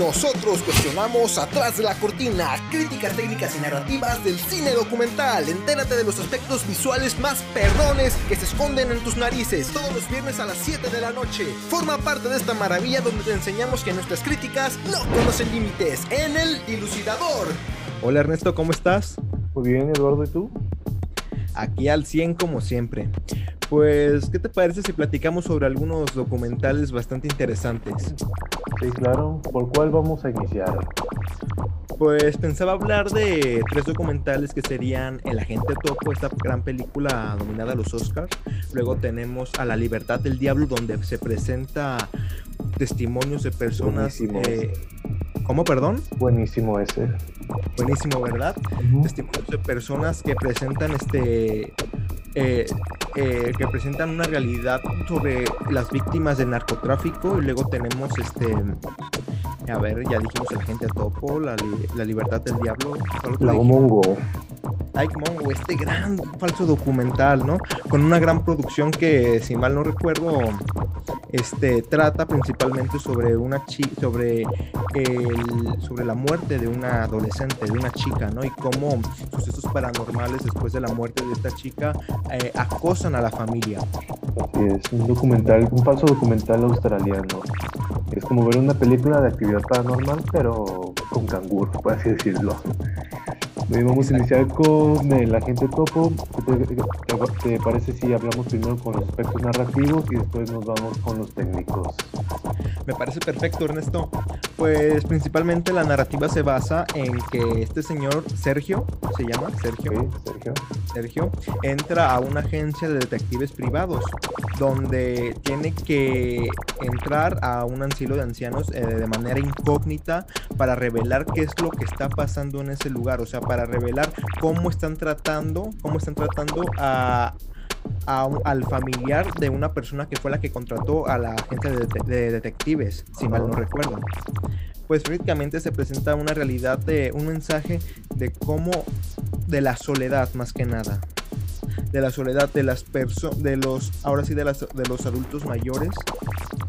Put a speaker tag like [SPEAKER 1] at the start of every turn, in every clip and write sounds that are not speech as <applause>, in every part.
[SPEAKER 1] Nosotros cuestionamos atrás de la cortina, críticas técnicas y narrativas del cine documental. Entérate de los aspectos visuales más perdones que se esconden en tus narices todos los viernes a las 7 de la noche. Forma parte de esta maravilla donde te enseñamos que nuestras críticas no conocen límites en el Dilucidador.
[SPEAKER 2] Hola Ernesto, ¿cómo estás?
[SPEAKER 3] Muy bien, Eduardo, ¿y tú?
[SPEAKER 2] Aquí al 100 como siempre. Pues, ¿qué te parece si platicamos sobre algunos documentales bastante interesantes?
[SPEAKER 3] Sí, claro. ¿Por cuál vamos a iniciar?
[SPEAKER 2] Pues pensaba hablar de tres documentales que serían El Agente Topo, esta gran película nominada a los Oscars. Luego tenemos A la Libertad del Diablo, donde se presenta testimonios de personas. Eh, ¿Cómo, perdón?
[SPEAKER 3] Buenísimo ese.
[SPEAKER 2] Buenísimo, ¿verdad? Testimonios de personas que presentan este eh, eh, que presentan una realidad sobre las víctimas del narcotráfico y luego tenemos este a ver ya dijimos el gente topo la, la libertad del diablo
[SPEAKER 3] la Mongo
[SPEAKER 2] Ike Mongo este gran falso documental no con una gran producción que si mal no recuerdo este trata principalmente sobre una chica sobre el, sobre la muerte de una adolescente de una chica no y cómo sucesos paranormales después de la muerte de esta chica eh, acosan a la familia.
[SPEAKER 3] Es un documental un falso documental australiano. Es como ver una película de actividad paranormal pero con canguro por así decirlo vamos a iniciar con el agente topo. ¿Te, parece si hablamos primero con los aspectos narrativos y después nos vamos con los técnicos?
[SPEAKER 2] Me parece perfecto, Ernesto. Pues principalmente la narrativa se basa en que este señor, Sergio, se llama Sergio.
[SPEAKER 3] Sergio.
[SPEAKER 2] Sergio, entra a una agencia de detectives privados donde tiene que entrar a un asilo de ancianos eh, de manera incógnita para revelar qué es lo que está pasando en ese lugar, o sea, para revelar cómo están tratando, cómo están tratando a, al familiar de una persona que fue la que contrató a la agencia de, detectives, si mal no recuerdo. Pues prácticamente se presenta una realidad de un mensaje de cómo, de la soledad más que nada de la soledad de las personas, de los, ahora sí de, las, de los adultos mayores,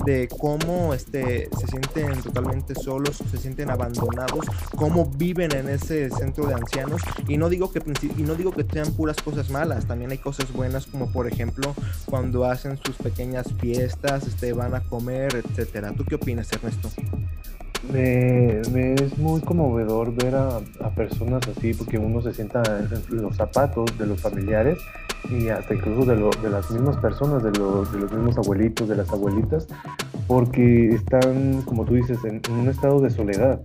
[SPEAKER 2] de cómo este, se sienten totalmente solos, se sienten abandonados, cómo viven en ese centro de ancianos. Y no digo que, y no digo que sean puras cosas malas, también hay cosas buenas como por ejemplo cuando hacen sus pequeñas fiestas, este, van a comer, etcétera. ¿Tú qué opinas, Ernesto?
[SPEAKER 3] Me, es muy conmovedor ver a, personas así porque uno se sienta en los zapatos de los familiares y hasta incluso de, de las mismas personas, de los, de los, mismos abuelitos, de las abuelitas, porque están, como tú dices, en, un estado de soledad.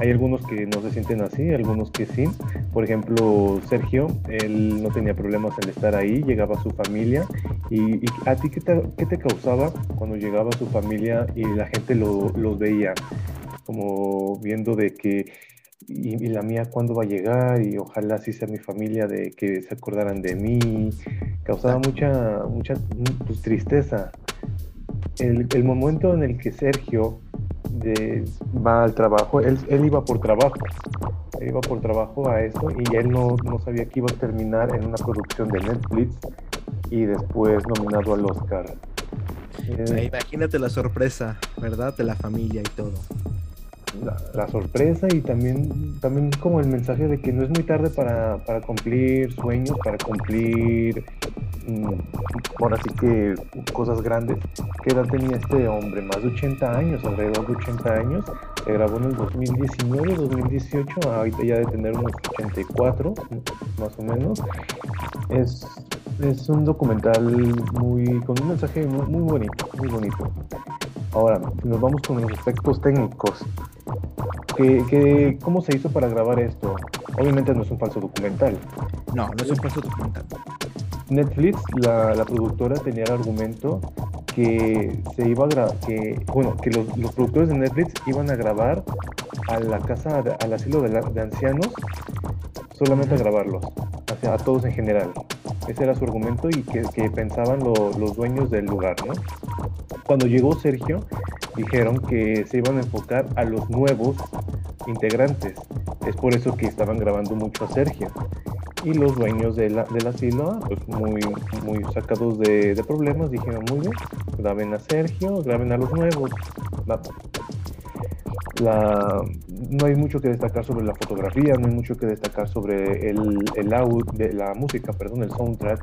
[SPEAKER 3] Hay algunos que no se sienten así, algunos que sí. Por ejemplo, Sergio, él no tenía problemas al estar ahí, llegaba a su familia. ¿Y, a ti qué te, qué te, causaba cuando llegaba a su familia y la gente lo, los veía? Como viendo de que, y, la mía cuándo va a llegar, y ojalá sí sea mi familia, de que se acordaran de mí, causaba mucha, mucha pues, tristeza. El, el, momento en el que Sergio de, va al trabajo, él, él, iba por trabajo, él iba por trabajo a eso y él no, no sabía que iba a terminar en una producción de Netflix y después nominado al Oscar.
[SPEAKER 2] Imagínate la sorpresa, ¿verdad? De la familia y todo
[SPEAKER 3] la, sorpresa y también, también como el mensaje de que no es muy tarde para, cumplir sueños, para cumplir, mm, ahora sí que cosas grandes. ¿Qué edad tenía este hombre? Más de 80 años, alrededor de 80 años. Se grabó en el 2019, 2018, ahorita ya de tener unos 84, más o menos. Es, es un documental muy, con un mensaje muy, muy bonito, muy bonito. Ahora, nos vamos con los aspectos técnicos. ¿Qué, cómo se hizo para grabar esto? Obviamente no es un falso documental.
[SPEAKER 2] No, no es un falso documental.
[SPEAKER 3] Netflix, la, la productora, tenía el argumento que se iba a grabar, que, bueno, que los, los, productores de Netflix iban a grabar a la casa, al asilo de, de ancianos, solamente a grabarlos, a todos en general. Ese era su argumento y que, que pensaban los dueños del lugar, ¿no? Cuando llegó Sergio, dijeron que se iban a enfocar a los nuevos integrantes. Es por eso que estaban grabando mucho a Sergio. Y los dueños de la, del asilo, pues muy, muy sacados de, de, problemas, dijeron, muy bien, graben a Sergio, graben a los nuevos. la, no hay mucho que destacar sobre la fotografía, no hay mucho que destacar sobre el, el audio, de la música, perdón, el soundtrack.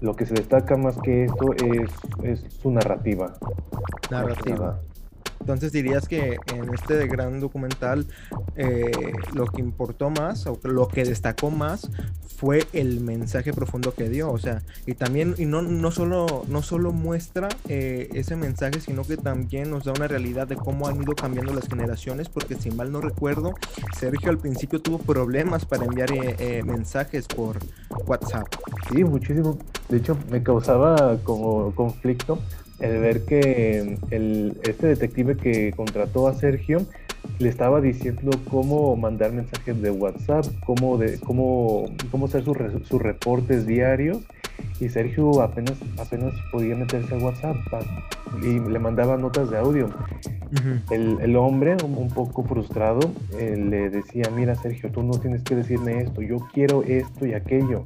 [SPEAKER 3] Lo que se destaca más que esto es, es su narrativa.
[SPEAKER 2] Narrativa. Entonces dirías que en este gran documental eh, lo que importó más o lo que destacó más fue el mensaje profundo que dio, o sea, y también y no, no solo no solo muestra eh, ese mensaje, sino que también nos da una realidad de cómo han ido cambiando las generaciones, porque si mal no recuerdo, Sergio al principio tuvo problemas para enviar eh, mensajes por WhatsApp.
[SPEAKER 3] Sí, muchísimo. De hecho, me causaba como conflicto el ver que el, este detective que contrató a Sergio le estaba diciendo cómo mandar mensajes de WhatsApp, cómo, de, cómo, cómo hacer sus, sus reportes diarios y Sergio apenas, apenas podía meterse a WhatsApp y le mandaba notas de audio. el, el, hombre, un, poco frustrado, eh, le decía, mira Sergio, tú no tienes que decirme esto, yo quiero esto y aquello.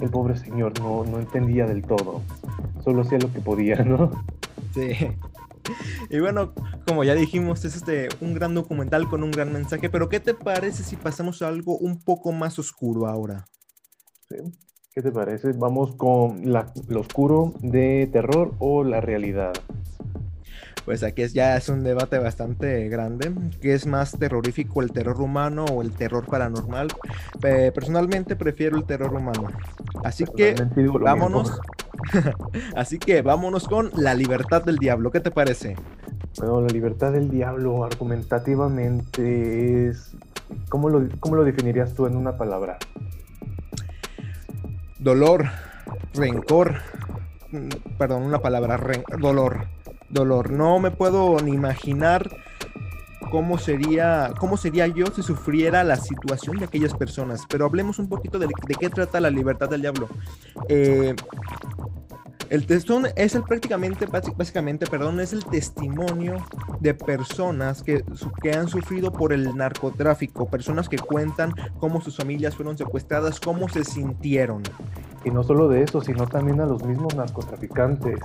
[SPEAKER 3] El pobre señor no, no entendía del todo, solo hacía lo que podía, ¿no?
[SPEAKER 2] Sí. <laughs> Y bueno, como ya dijimos, es este un gran documental con un gran mensaje, pero ¿qué te parece si pasamos a algo un poco más oscuro ahora?
[SPEAKER 3] Sí. ¿Qué te parece? Vamos con la, lo oscuro de terror o la realidad.
[SPEAKER 2] Pues aquí es, ya es un debate bastante grande. ¿Qué es más terrorífico, el terror humano o el terror paranormal? personalmente prefiero el terror humano. Así que vámonos. <laughs> Así que vámonos con La libertad del diablo. ¿Qué te parece?
[SPEAKER 3] Bueno, La libertad del diablo argumentativamente es... ¿Cómo lo, cómo lo definirías tú en una palabra?
[SPEAKER 2] Dolor, rencor, perdón, una palabra, dolor, dolor. No me puedo ni imaginar cómo sería, cómo sería yo si sufriera la situación de aquellas personas. Pero hablemos un poquito de, de qué trata la libertad del diablo. Eh, el testón es el prácticamente, básicamente, perdón, es el testimonio de personas que, que han sufrido por el narcotráfico, personas que cuentan cómo sus familias fueron secuestradas, cómo se sintieron.
[SPEAKER 3] Y no solo de eso, sino también a los mismos narcotraficantes.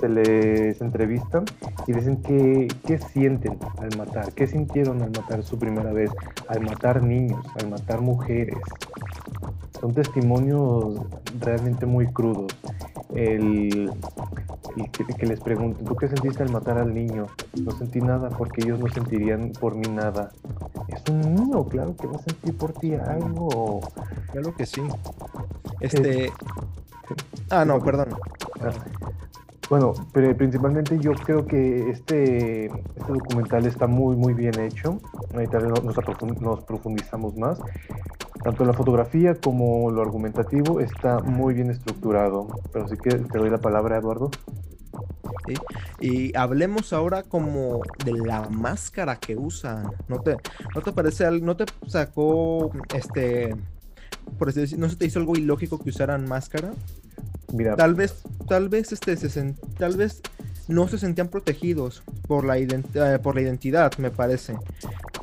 [SPEAKER 3] se les entrevistan y dicen que, qué sienten al matar, qué sintieron al matar su primera vez, al matar niños, al matar mujeres. Son testimonios realmente muy crudos el, que, les pregunten, ¿tú qué sentiste al matar al niño? No sentí nada porque ellos no sentirían por mí nada. Es un niño, claro que va a sentir por ti algo.
[SPEAKER 2] Claro que sí. Este... Ah, no, perdón. Ah,
[SPEAKER 3] bueno, pero principalmente yo creo que este, este documental está muy, muy bien hecho. Ahorita nos, nos profundizamos más. Tanto la fotografía como lo argumentativo está muy bien estructurado. Pero sí que te doy la palabra, Eduardo.
[SPEAKER 2] Y hablemos ahora como de la máscara que usan. ¿No te, no te parece no te sacó este por decir, no se te hizo algo ilógico que usaran máscara? Mira, tal vez tal vez este se tal vez no se sentían protegidos por la, eh, por la identidad, me parece.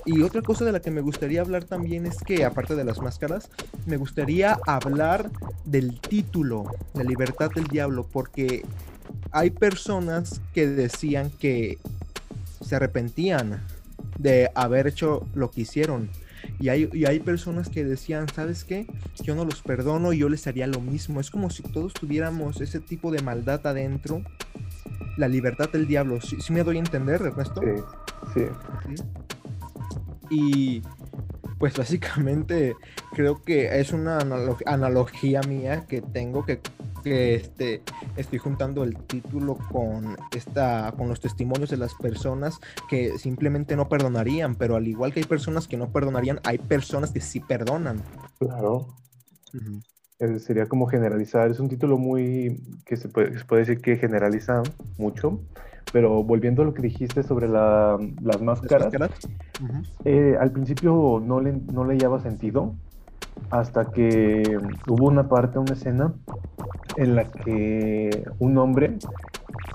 [SPEAKER 2] Y otra cosa de la que me gustaría hablar también es que, aparte de las máscaras, me gustaría hablar del título, La libertad del diablo, porque hay personas que decían que se arrepentían de haber hecho lo que hicieron. Y hay, y hay personas que decían, ¿sabes qué? Yo no los perdono y yo les haría lo mismo. Es como si todos tuviéramos ese tipo de maldad adentro. La libertad del diablo. ¿Sí, me doy a entender, Ernesto?
[SPEAKER 3] sí. ¿Sí?
[SPEAKER 2] Y pues básicamente creo que es una analogía mía que tengo que, que este, estoy juntando el título con, esta, con los testimonios de las personas que simplemente no perdonarían, pero al igual que hay personas que no perdonarían, hay personas que sí perdonan.
[SPEAKER 3] Claro. Sería como generalizar, es un título muy que se puede, se puede decir que generaliza mucho, pero volviendo a lo que dijiste sobre las máscaras, eh, al principio no le, no le hallaba sentido hasta que hubo una parte, una escena en la que un hombre,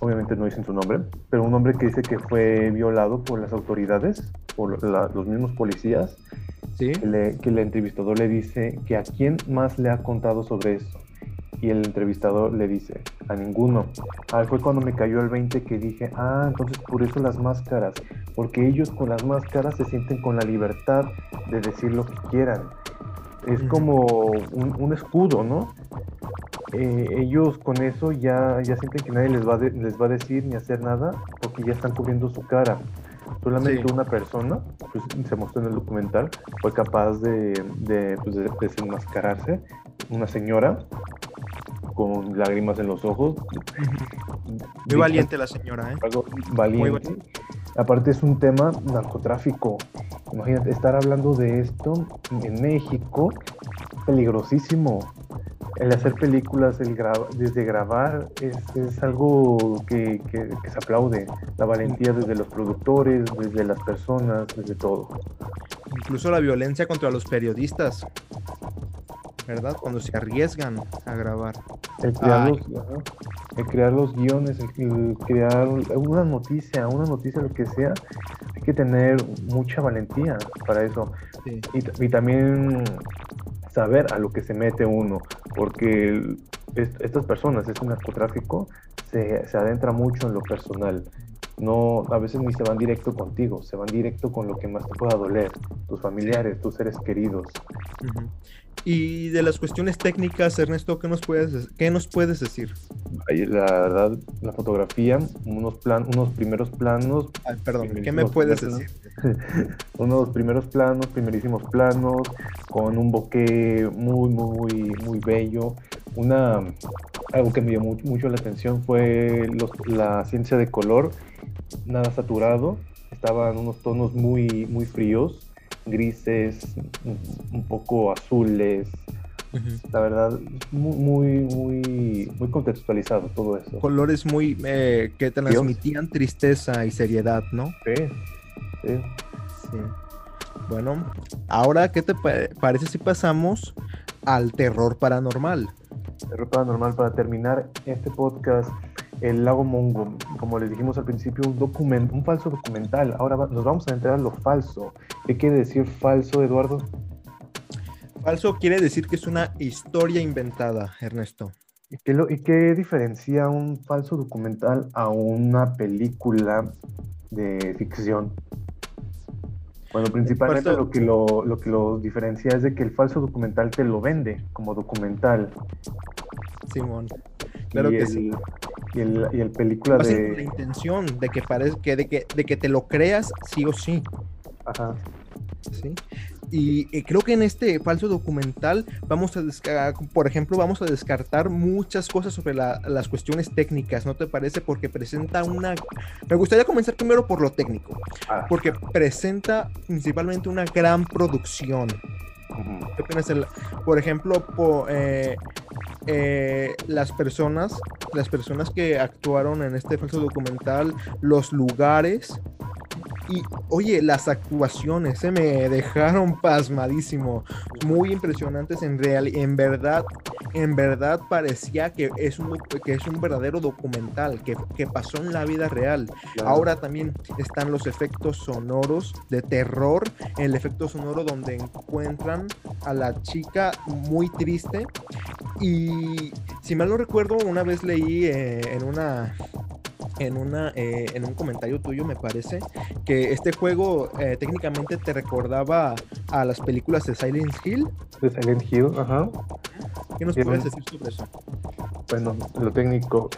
[SPEAKER 3] obviamente no dicen su nombre, pero un hombre que dice que fue violado por las autoridades, por los mismos policías, que, le, que el entrevistador le dice que a quién más le ha contado sobre eso y el entrevistador le dice, a ninguno. Ah, fue cuando me cayó el 20 que dije, ah, entonces por eso las máscaras, porque ellos con las máscaras se sienten con la libertad de decir lo que quieran. Es como un, escudo, ¿no? Eh, ellos con eso ya, ya sienten que nadie les va, les va a decir ni hacer nada porque ya están cubriendo su cara. Solamente una persona, pues, se mostró en el documental, fue capaz de, de, pues, desenmascararse, una señora con lágrimas en los ojos.
[SPEAKER 2] Muy valiente la señora, ¿eh?
[SPEAKER 3] valiente. Aparte es un tema narcotráfico. Imagínate, estar hablando de esto en México, peligrosísimo. El hacer películas, el desde grabar, es, algo que, que, se aplaude. La valentía desde los productores, desde las personas, desde todo.
[SPEAKER 2] Incluso la violencia contra los periodistas. ¿Verdad? Cuando se arriesgan a grabar.
[SPEAKER 3] El crear, los, el crear los guiones, el, crear una noticia, una noticia, lo que sea, hay que tener mucha valentía para eso. Y, también saber a lo que se mete uno, porque estas personas, este narcotráfico, se, se adentra mucho en lo personal no, a veces ni se van directo contigo, se van directo con lo que más te pueda doler, tus familiares, tus seres queridos.
[SPEAKER 2] Y de las cuestiones técnicas, Ernesto, ¿qué nos puedes, qué nos puedes decir?
[SPEAKER 3] La verdad, la fotografía, unos, plan, unos primeros planos.
[SPEAKER 2] perdón, ¿qué me puedes decir? <laughs>
[SPEAKER 3] unos primeros planos, primerísimos planos, con un bokeh muy, muy, muy bello. Una, algo que me llamó mucho la atención fue la ciencia de color, nada saturado, estaban unos tonos muy, muy fríos grises, un poco azules. La verdad, muy, muy, muy contextualizado todo eso.
[SPEAKER 2] Colores muy eh, que transmitían tristeza y seriedad, ¿no?
[SPEAKER 3] Sí, sí.
[SPEAKER 2] Bueno, ahora, ¿qué te parece si pasamos al terror paranormal?
[SPEAKER 3] Terror paranormal para terminar este podcast el lago Mongo, como les dijimos al principio, un, document, un falso documental. Ahora nos vamos a entrar a lo falso. ¿Qué quiere decir falso, Eduardo?
[SPEAKER 2] Falso quiere decir que es una historia inventada, Ernesto.
[SPEAKER 3] ¿Y qué, lo, ¿Y qué diferencia un falso documental a una película de ficción? Bueno, principalmente lo que lo, lo que lo diferencia es de que el falso documental te lo vende como documental.
[SPEAKER 2] Simón. Claro que sí.
[SPEAKER 3] Y el, y el película de.
[SPEAKER 2] La intención de que parezca, de que, de que te lo creas sí o sí.
[SPEAKER 3] Ajá.
[SPEAKER 2] Sí. Y creo que en este falso documental vamos a, por ejemplo, vamos a descartar muchas cosas sobre las cuestiones técnicas, ¿no te parece? Porque presenta una... Me gustaría comenzar primero por lo técnico, ah. porque presenta principalmente una gran producción. Por ejemplo, eh, eh, las personas, las personas que actuaron en este falso documental, los lugares, y oye, las actuaciones se me dejaron pasmadísimo, muy impresionantes en real, en verdad, en verdad parecía que es un, que es un verdadero documental, que, que pasó en la vida real. Ahora también están los efectos sonoros de terror, el efecto sonoro donde encuentran a la chica muy triste. Y si mal no recuerdo, una vez leí eh, en una en, una, eh, en un comentario tuyo, me parece, que este juego eh, técnicamente te recordaba a las películas de Silent Hill.
[SPEAKER 3] De Silent Hill, ajá.
[SPEAKER 2] ¿Qué nos puedes decir sobre eso?
[SPEAKER 3] Bueno, lo técnico.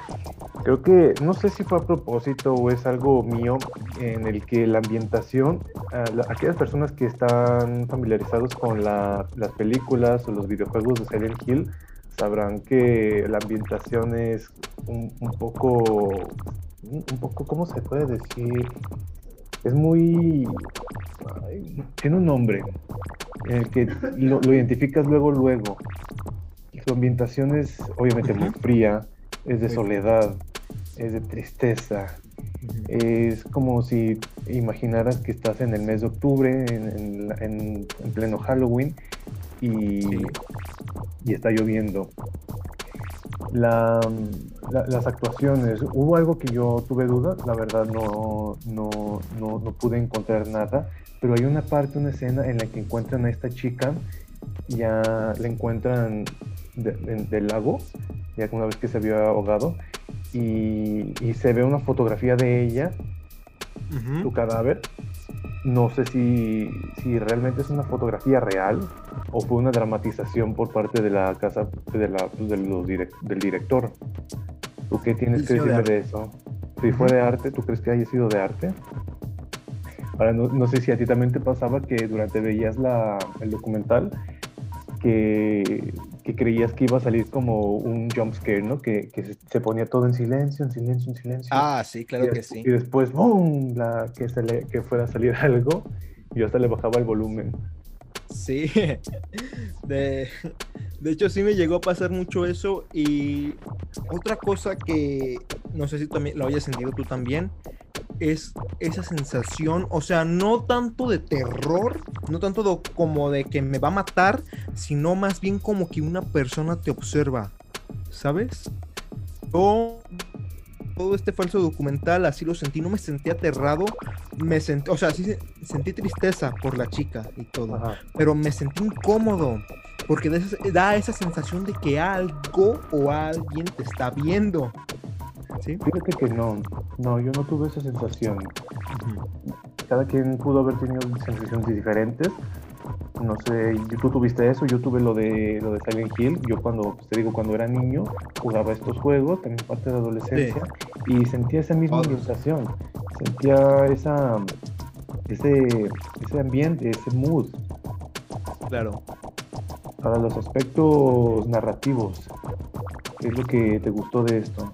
[SPEAKER 3] Creo que no sé si fue a propósito o es algo mío en el que la ambientación, aquellas personas que están familiarizados con las películas o los videojuegos de Silent Hill, sabrán que la ambientación es un, un poco un poco, ¿cómo se puede decir? Es muy... tiene un nombre en el que lo, identificas luego, luego. Su ambientación es obviamente muy fría, es de soledad, es de tristeza. Es como si imaginaras que estás en el mes de octubre, en, pleno Halloween, y, y está lloviendo la, las actuaciones, hubo algo que yo tuve dudas, la verdad no, no, no, pude encontrar nada, pero hay una parte, una escena en la que encuentran a esta chica, ya la encuentran del lago, ya una vez que se había ahogado, y, y, se ve una fotografía de ella tu cadáver. No sé si, si realmente es una fotografía real o fue una dramatización por parte de la casa de la, de los del director. ¿Tú qué tienes que decirme de, eso? Si fue de arte, ¿tú crees que haya sido de arte? Ahora, no, no, sé si a ti también te pasaba que durante veías la, el documental que, que, creías que iba a salir como un jump scare, ¿no? Que, que se, ponía todo en silencio, en silencio, en silencio.
[SPEAKER 2] Ah, sí, claro que sí.
[SPEAKER 3] Y después, ¡boom! La, que, se le, que fuera a salir <laughs> algo y yo hasta le bajaba el volumen.
[SPEAKER 2] Sí, <laughs> de, de hecho sí me llegó a pasar mucho eso y otra cosa que no sé si también lo hayas sentido tú también, es esa sensación, o sea, no tanto de terror, no tanto como de que me va a matar, sino más bien como que una persona te observa, ¿sabes? Yo todo este falso documental así lo sentí, no me sentí aterrado, me sentí, o sea, sí sentí tristeza por la chica y todo, pero me sentí incómodo porque da esa sensación de que algo o alguien te está viendo.
[SPEAKER 3] Fíjate que no, no, yo no tuve esa sensación. Cada quien pudo haber tenido sensaciones diferentes. No sé, tú tuviste eso, yo tuve lo de lo de Silent Hill. Yo cuando, pues, te digo, cuando era niño, jugaba estos juegos, también parte de adolescencia, y sentía esa misma sensación. Sentía esa ese, ese ambiente, ese mood.
[SPEAKER 2] Claro.
[SPEAKER 3] Para los aspectos narrativos, ¿qué es lo que te gustó de esto?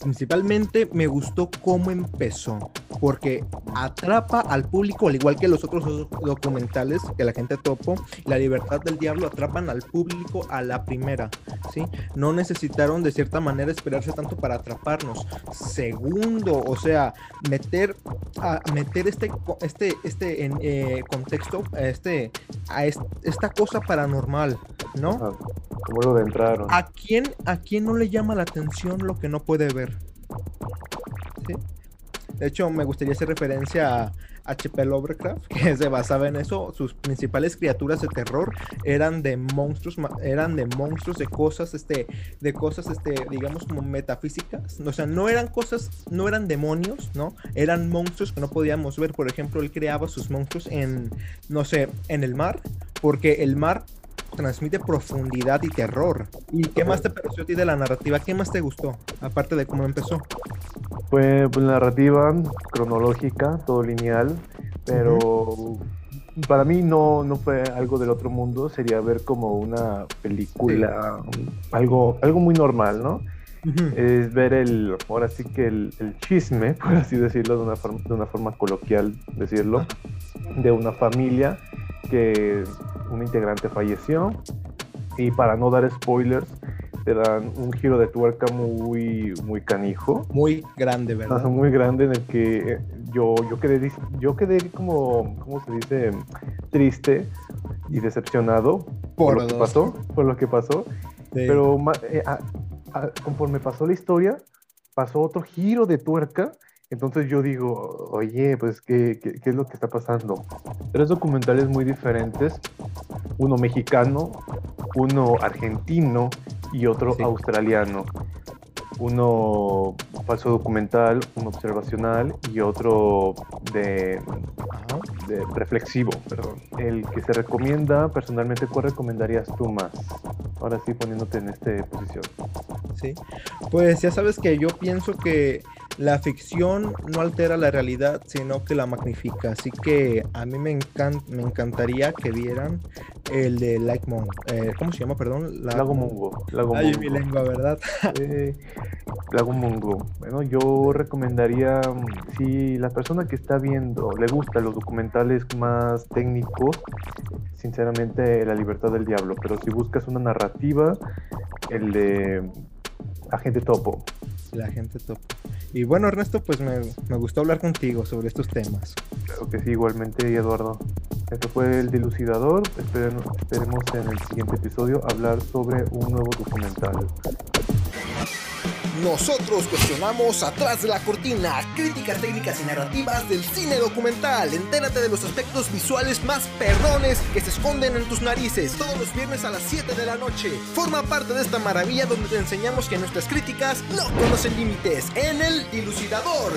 [SPEAKER 2] principalmente me gustó cómo empezó, porque atrapa al público, al igual que los otros documentales que la gente topo, La libertad del diablo atrapan al público a la primera, ¿sí? No necesitaron de cierta manera esperarse tanto para atraparnos. Segundo, o sea, meter, a, meter este, este, este en, eh, contexto, este, a esta cosa paranormal, ¿no?
[SPEAKER 3] como lo de entraron.
[SPEAKER 2] ¿A quién, ¿A quién no le llama la atención lo que no puede ver? De hecho, me gustaría hacer referencia a H.P. Lovecraft, <laughs> que se basaba en eso. Sus principales criaturas de terror eran de monstruos, eran de monstruos, de cosas, este, de cosas, este, digamos como metafísicas. O sea, no eran cosas, no eran demonios, ¿no? Eran monstruos que no podíamos ver. Por ejemplo, él creaba sus monstruos en, no sé, en el mar, porque el mar transmite profundidad y terror. ¿Y qué más te pareció a ti de la narrativa? ¿Qué más te gustó? Aparte de cómo empezó.
[SPEAKER 3] Pues, pues narrativa cronológica, todo lineal, pero para mí no, no fue algo del otro mundo, sería ver como una película, algo, algo muy normal, ¿no? Es ver el, ahora sí que el, chisme, <laughs> por así decirlo, de una forma, de una forma coloquial decirlo, de una familia que un integrante falleció y para no dar spoilers te dan un giro de tuerca muy muy canijo.
[SPEAKER 2] Muy grande verdad
[SPEAKER 3] muy grande en el que eh, yo yo quedé yo quedé como cómo se dice triste y decepcionado por, lo que pasó por lo que pasó. Pero eh, conforme pasó la historia pasó otro giro de tuerca. Entonces yo digo, oye, pues, ¿qué, qué, es lo que está pasando? Tres documentales muy diferentes, uno mexicano, uno argentino y otro australiano. Uno falso documental, uno observacional y otro de, de, reflexivo, perdón. El que se recomienda, personalmente, ¿cuál recomendarías tú más? Ahora sí, poniéndote en esta posición.
[SPEAKER 2] Sí, pues ya sabes que yo pienso que la ficción no altera la realidad, sino que la magnifica. Así que a mí me, me encantaría que vieran el de Like eh, ¿Cómo se llama? Perdón.
[SPEAKER 3] Lago Mungo.
[SPEAKER 2] Lago Ay, mi lengua, ¿verdad? <laughs>
[SPEAKER 3] Lago Mungo. Bueno, yo recomendaría, si la persona que está viendo le gustan los documentales más técnicos, sinceramente La Libertad del Diablo. Pero si buscas una narrativa, el de Agente Topo.
[SPEAKER 2] La Agente Topo. Y bueno, Ernesto, pues me, gustó hablar contigo sobre estos temas.
[SPEAKER 3] Claro que sí, igualmente, Eduardo. Esto fue el dilucidador. Esperemos en el siguiente episodio hablar sobre un nuevo documental.
[SPEAKER 1] Nosotros cuestionamos atrás de la cortina, críticas técnicas y narrativas del cine documental. Entérate de los aspectos visuales más perrones que se esconden en tus narices todos los viernes a las 7 de la noche. Forma parte de esta maravilla donde te enseñamos que nuestras críticas no conocen límites en el dilucidador.